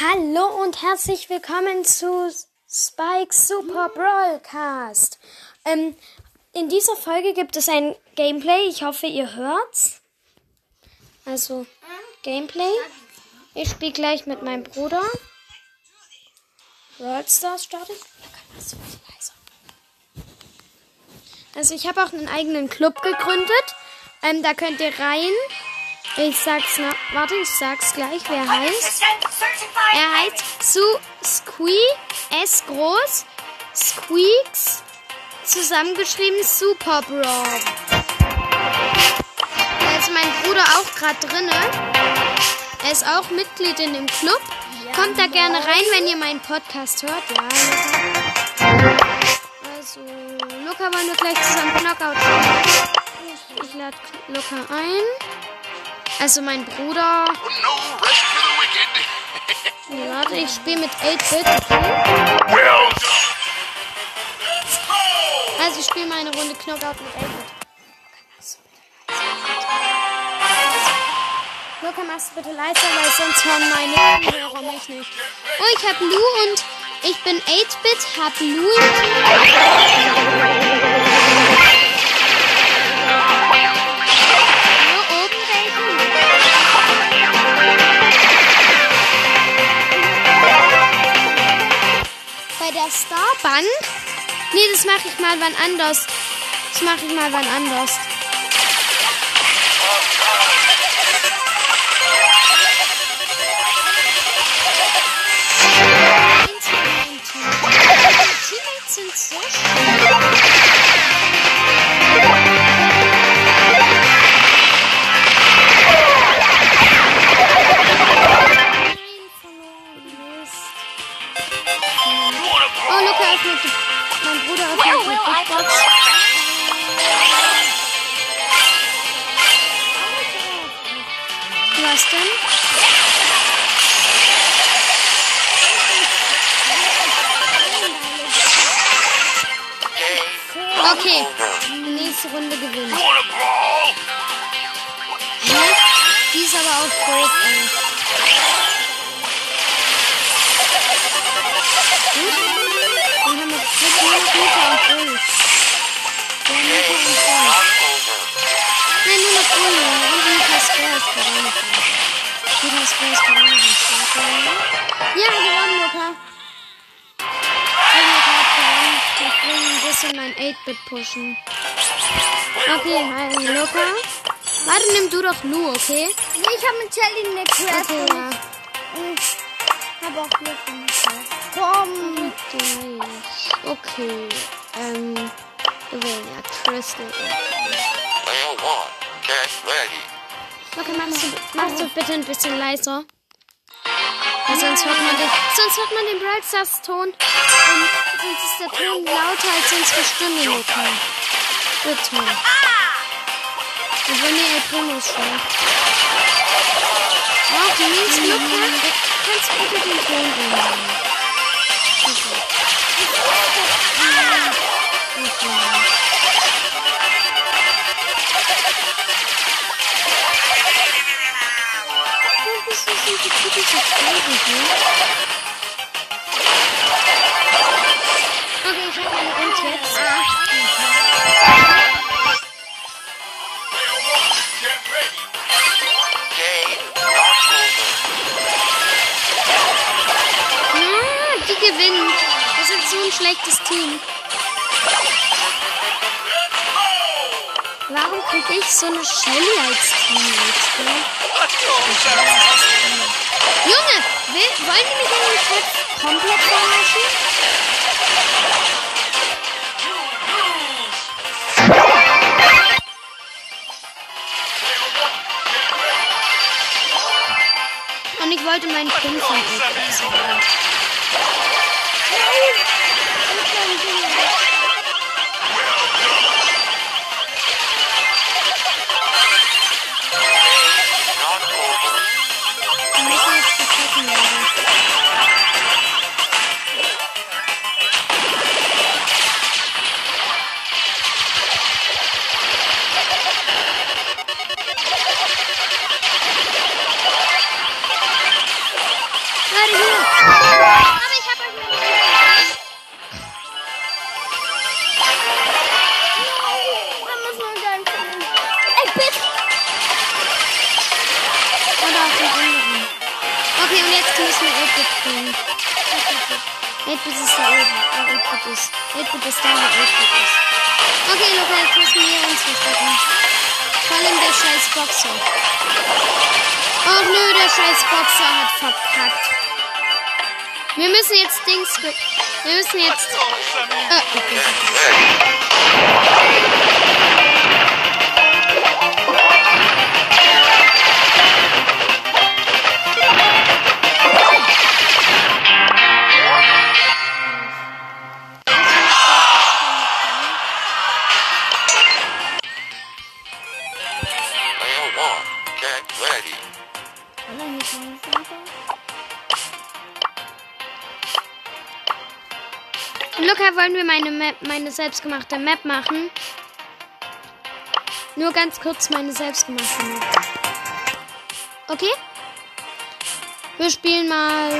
Hallo und herzlich willkommen zu Spikes Super Broadcast. Ähm, in dieser Folge gibt es ein Gameplay. Ich hoffe, ihr hört's. Also, Gameplay. Ich spiele gleich mit meinem Bruder. World Stars startet. Also, ich habe auch einen eigenen Club gegründet. Ähm, da könnt ihr rein. Ich sag's noch. Warte, ich sag's gleich, wer heißt. Er heißt Su Squee, S groß, Squeaks, zusammengeschrieben Super Bro. Da ist mein Bruder auch gerade drinne. Er ist auch Mitglied in dem Club. Kommt da gerne rein, wenn ihr meinen Podcast hört. Ja, Also, Luca wollen wir gleich zusammen Knockout spielen. Ich lade Luca ein. Also mein Bruder. Warte, ich spiele mit 8-Bit. Also ich spiele meine Runde Knockout mit 8-Bit. Luca, machst du bitte leiser, weil sonst hören meine Hörer mich nicht. Oh, ich hab Lou und ich bin 8-Bit, hab Lou Nee, das mache ich mal wann anders. Das mache ich mal wann anders. Sind so Oh, Okay, nächste Runde gewinnen. Ja, die ist aber auch doof, ey. Gut. Dann haben wir jetzt nur noch Luca und Bull. Ja, Luca und Bull. Nein, nur noch Bull. Und Bär ist da. Lukas Bär ist am Start. Ja, gewonnen, Luca. Bisschen mein 8-Bit pushen. Okay, hi, Luca. Warte, nimm du doch Lu, okay? Nee, ich habe mit Shelly eine Quest. Okay, ja. Ich habe auch Glück. Komm. Okay. Ähm, gewinnen ja Crystal. Okay, machst du, machst du bitte ein bisschen leiser. Weil sonst hört man den, sonst hört man den Brawl Stars Ton. Und ist der Ton lauter als unsere Stimme, Luca. Bitte. Und wenn ihr El Primo schreibt. Ach, Mies, Luca, kannst du bitte den Ton runter? Wieso sind die Titel so traurig, Ja, die gewinnen. Wir sind so ein schlechtes Team. Warum krieg ich so eine Shelly als? Ne? Junge, will, wollen die mich eigentlich jetzt komplett verarschen? Wollte meinen von Okay, und jetzt müssen wir 8-Bit kriegen. 8-Bit ist da oben. Oh, 8-Bit ist. 8-Bit ist da, wo 8-Bit ist. Okay, Luca, jetzt müssen wir uns verstecken. Vor allem der scheiß Boxer. Och nö, der scheiß Boxer hat verkackt. Wir müssen jetzt Dings. Wir müssen jetzt. Äh, okay. Map, meine selbstgemachte Map machen? Nur ganz kurz meine selbstgemachte Map. Okay? Wir spielen mal.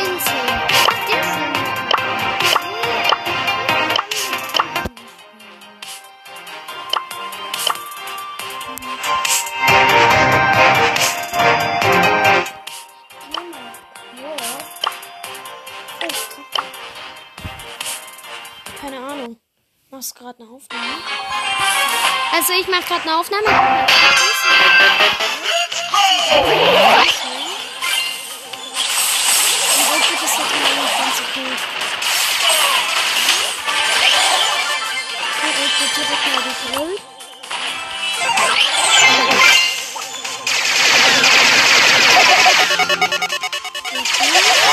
Insel. Insel. Machst gerade eine Aufnahme? Also ich mache gerade eine Aufnahme. Und bitte ist das mal nicht ganz okay. Okay, ich direkt mal gegrillt. Also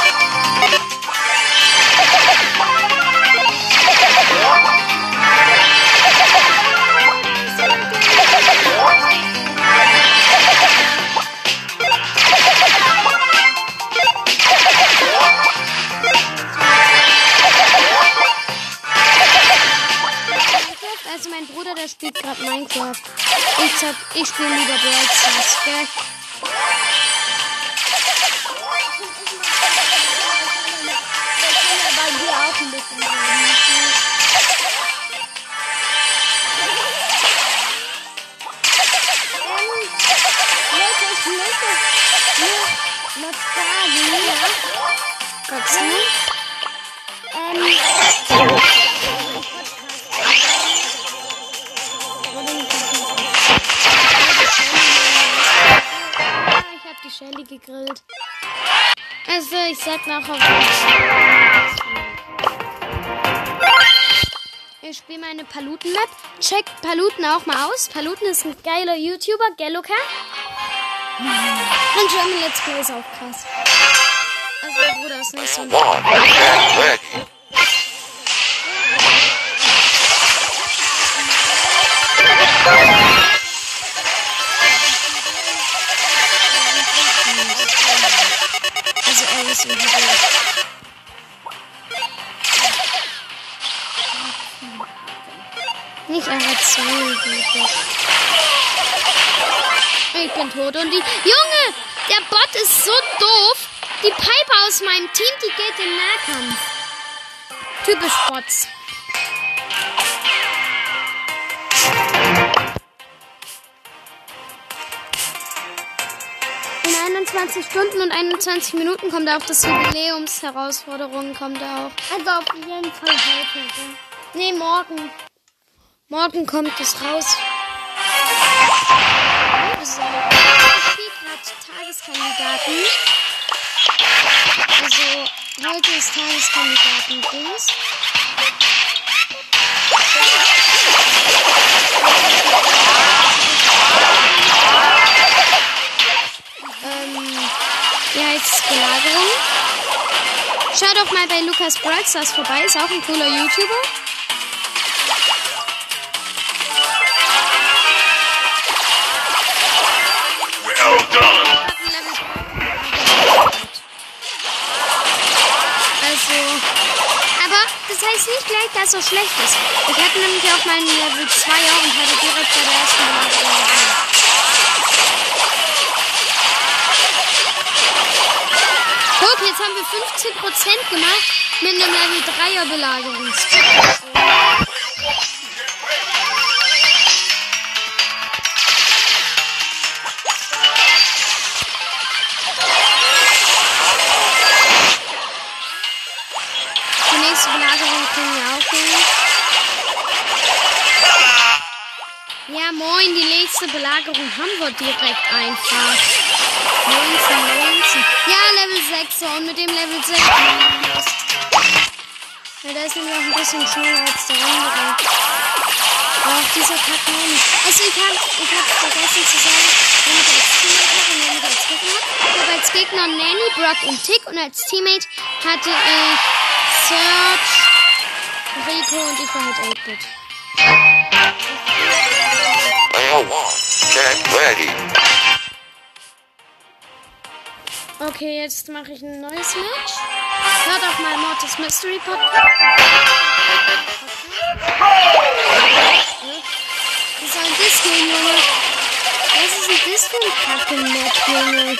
Zock, ich spiele lieber Brawl Stars, gell? bei dir ich sag nachher. Ich spiele meine Paluten-Map. Checkt Paluten auch mal aus. Paluten ist ein geiler YouTuber, gell, Luca? Und German Let's Play ist auch krass. Also, mein Bruder ist nicht so ein. Irgendwie. Nicht hat so gut. Ich bin tot und die. Junge! Der Bot ist so doof. Die Piper aus meinem Team, die geht in Nahkampf. Typisch Bots. In 21 Stunden und 21 Minuten kommt auch das Jubiläumsherausforderung, kommt auch. also auf jeden Fall heute. Nee, morgen. Morgen kommt es raus. So. Ich spiele gerade Tageskandidaten. Also, heute ist Tageskandidaten-Dings. Wie heißt es? Belagerung. Schau doch mal bei Lukas Brawl Stars vorbei, ist auch ein cooler YouTuber. Well done. Also, aber das heißt nicht gleich, dass er schlecht ist. Ich hatte nämlich auch meinen Level 2er und hatte direkt bei der ersten Belagerung gewonnen. Guck, jetzt haben wir 15% gemacht mit einem Level 3er Belagerungs. Moin, die nächste Belagerung haben wir direkt einfach. 19, 19. Ja, Level 6 so, und mit dem Level 6. Ja, der ist nämlich auch ein bisschen schneller als der andere. Ach, dieser Kackmann. Also ich habe ich hab vergessen zu sagen, wenn ich als Teammate habe und wenn ich als Gegner habe. Ich habe als Gegner Nanny, Brock und Tick und als Teammate hatte ich Search, Rico und ich war halt 8-Bit. Round one. Get ready. Okay, jetzt mache ich ein neues Match. Hört auch mal Mortis Mystery Podcast. Das gehen, Junge? Was ist denn das für ein Kacke-Match, Junge?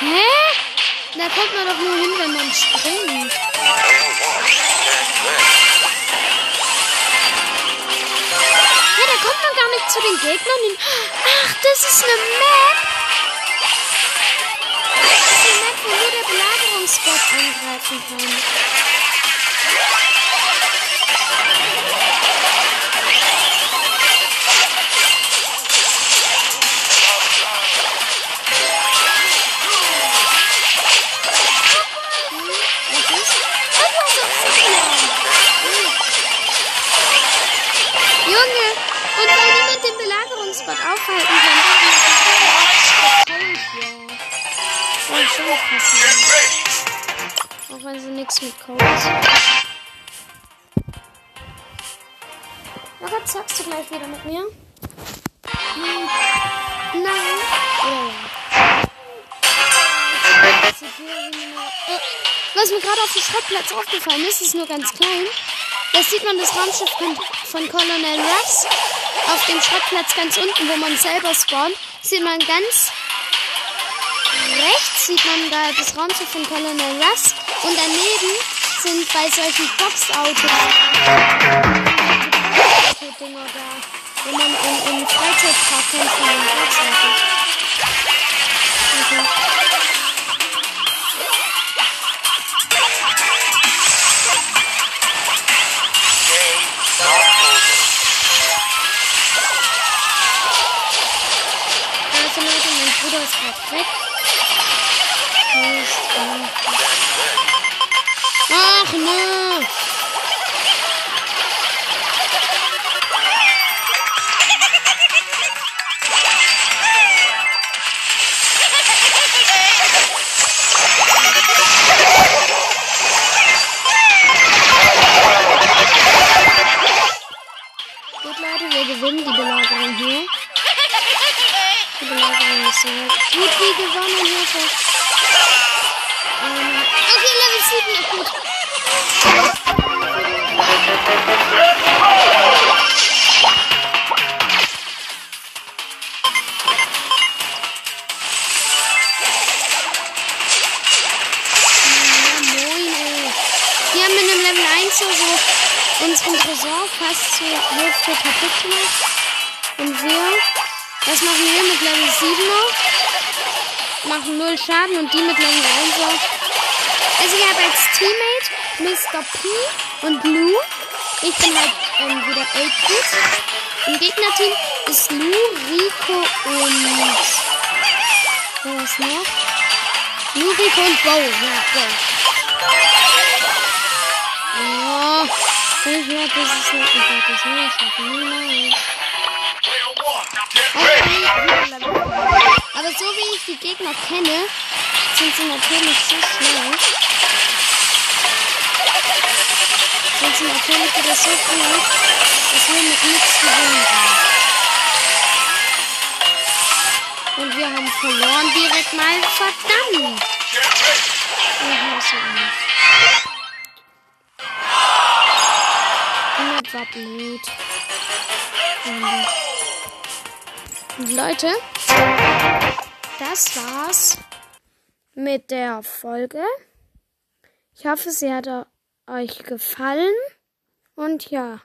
Hä? Da kommt man doch nur hin, wenn man springt. Zu den Gegnern hin. Ach, das ist eine Map. Das ist eine Map, wo nur der Belagerungsbot angreifen kann. Belagerungsbot aufhalten ja. Oh, schon passiert. Auch wenn sie nichts mit. Na Gott, zockst du gleich wieder mit mir? Hm. Nein. Was mir gerade auf dem Schrottplatz aufgefallen ist, ist nur ganz klein. Da sieht man das Raumschiff von, von Colonel Ruffs auf dem Schrottplatz ganz unten, wo man selber spawnt. Sieht man ganz rechts sieht man da das Raumschiff von Colonel Ruffs und daneben sind bei solchen Boxautos Dinger da, wo man in, in Freizeitpark von den Boxautos. Okay. Ist gerade weg. Ach nö. Gut wie gewonnen, Hilfe. Ähm, okay, Level 7 ist gut. Ja, moin, ey. Die haben in dem Level 1 so, so unseren Tresor fast zur Hälfte kaputt gemacht. Und wir, was machen wir mit Level 7 noch? Machen 0 Schaden und die mit Level 1 auch. Also ich habe als Teammate Mr. P und Lou. Ich bin halt ähm, wieder 8-Bit. Im Gegnerteam ist Lou, Rico und... Wer ist noch? Lou, Rico und Bo. Ja, Bo. Oh, ich glaube, das ist nicht. Ich glaube, das nicht. Ich habe niemals. Aber so wie ich die Gegner kenne, sind sie natürlich so schnell. Sind sie natürlich wieder so gut, dass wir mit nichts gewinnen können. Und wir haben verloren direkt mal. Verdammt! Ich hasse uns. 100 war blöd. Und Leute, das war's mit der Folge. Ich hoffe, sie hat euch gefallen. Und ja.